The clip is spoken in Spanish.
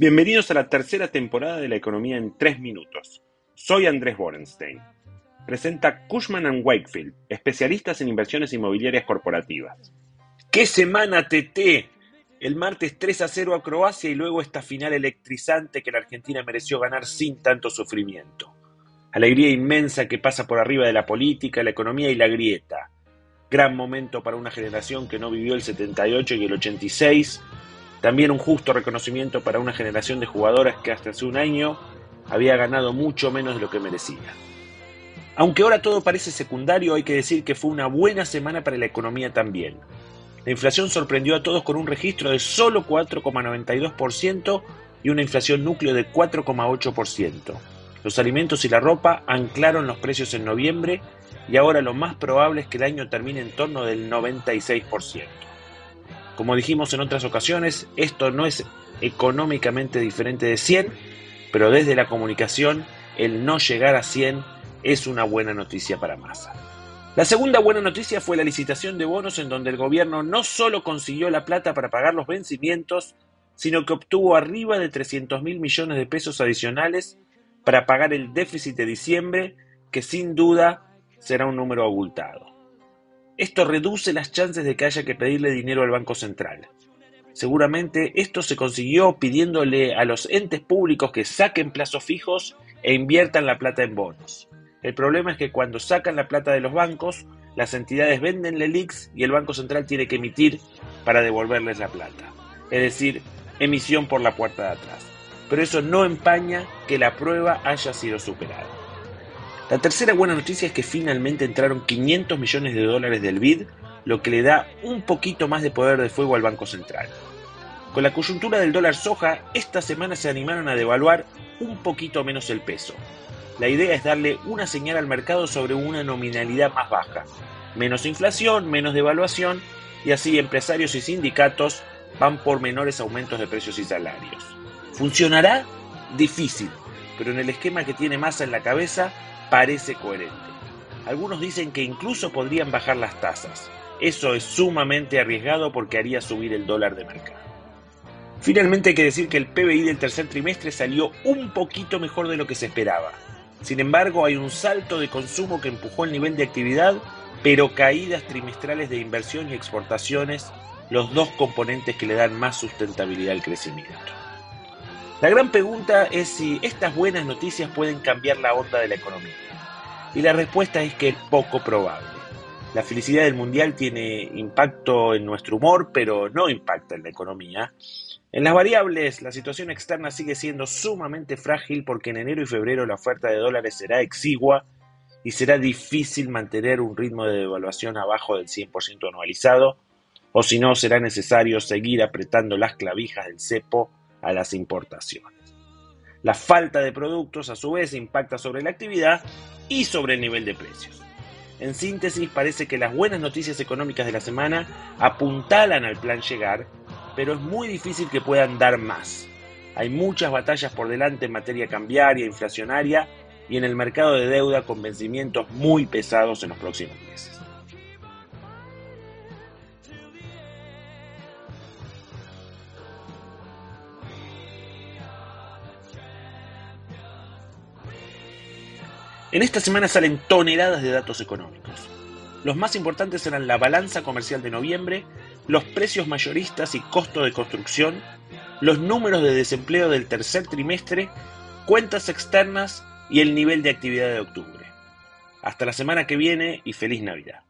Bienvenidos a la tercera temporada de la economía en tres minutos. Soy Andrés Borenstein. Presenta Cushman ⁇ Wakefield, especialistas en inversiones inmobiliarias corporativas. ¡Qué semana TT! El martes 3 a 0 a Croacia y luego esta final electrizante que la Argentina mereció ganar sin tanto sufrimiento. Alegría inmensa que pasa por arriba de la política, la economía y la grieta. Gran momento para una generación que no vivió el 78 y el 86 también un justo reconocimiento para una generación de jugadoras que hasta hace un año había ganado mucho menos de lo que merecía. Aunque ahora todo parece secundario, hay que decir que fue una buena semana para la economía también. La inflación sorprendió a todos con un registro de solo 4,92% y una inflación núcleo de 4,8%. Los alimentos y la ropa anclaron los precios en noviembre y ahora lo más probable es que el año termine en torno del 96%. Como dijimos en otras ocasiones, esto no es económicamente diferente de 100, pero desde la comunicación el no llegar a 100 es una buena noticia para Massa. La segunda buena noticia fue la licitación de bonos en donde el gobierno no solo consiguió la plata para pagar los vencimientos, sino que obtuvo arriba de 300 mil millones de pesos adicionales para pagar el déficit de diciembre, que sin duda será un número abultado. Esto reduce las chances de que haya que pedirle dinero al Banco Central. Seguramente esto se consiguió pidiéndole a los entes públicos que saquen plazos fijos e inviertan la plata en bonos. El problema es que cuando sacan la plata de los bancos, las entidades venden LELIX y el Banco Central tiene que emitir para devolverles la plata. Es decir, emisión por la puerta de atrás. Pero eso no empaña que la prueba haya sido superada. La tercera buena noticia es que finalmente entraron 500 millones de dólares del BID, lo que le da un poquito más de poder de fuego al Banco Central. Con la coyuntura del dólar soja, esta semana se animaron a devaluar un poquito menos el peso. La idea es darle una señal al mercado sobre una nominalidad más baja. Menos inflación, menos devaluación, y así empresarios y sindicatos van por menores aumentos de precios y salarios. ¿Funcionará? Difícil, pero en el esquema que tiene masa en la cabeza parece coherente. Algunos dicen que incluso podrían bajar las tasas. Eso es sumamente arriesgado porque haría subir el dólar de mercado. Finalmente hay que decir que el PBI del tercer trimestre salió un poquito mejor de lo que se esperaba. Sin embargo, hay un salto de consumo que empujó el nivel de actividad, pero caídas trimestrales de inversión y exportaciones, los dos componentes que le dan más sustentabilidad al crecimiento. La gran pregunta es si estas buenas noticias pueden cambiar la onda de la economía. Y la respuesta es que es poco probable. La felicidad del mundial tiene impacto en nuestro humor, pero no impacta en la economía. En las variables, la situación externa sigue siendo sumamente frágil porque en enero y febrero la oferta de dólares será exigua y será difícil mantener un ritmo de devaluación abajo del 100% anualizado, o si no, será necesario seguir apretando las clavijas del cepo a las importaciones. La falta de productos a su vez impacta sobre la actividad y sobre el nivel de precios. En síntesis, parece que las buenas noticias económicas de la semana apuntalan al plan llegar, pero es muy difícil que puedan dar más. Hay muchas batallas por delante en materia cambiaria, inflacionaria y en el mercado de deuda con vencimientos muy pesados en los próximos meses. En esta semana salen toneladas de datos económicos. Los más importantes serán la balanza comercial de noviembre, los precios mayoristas y costo de construcción, los números de desempleo del tercer trimestre, cuentas externas y el nivel de actividad de octubre. Hasta la semana que viene y feliz Navidad.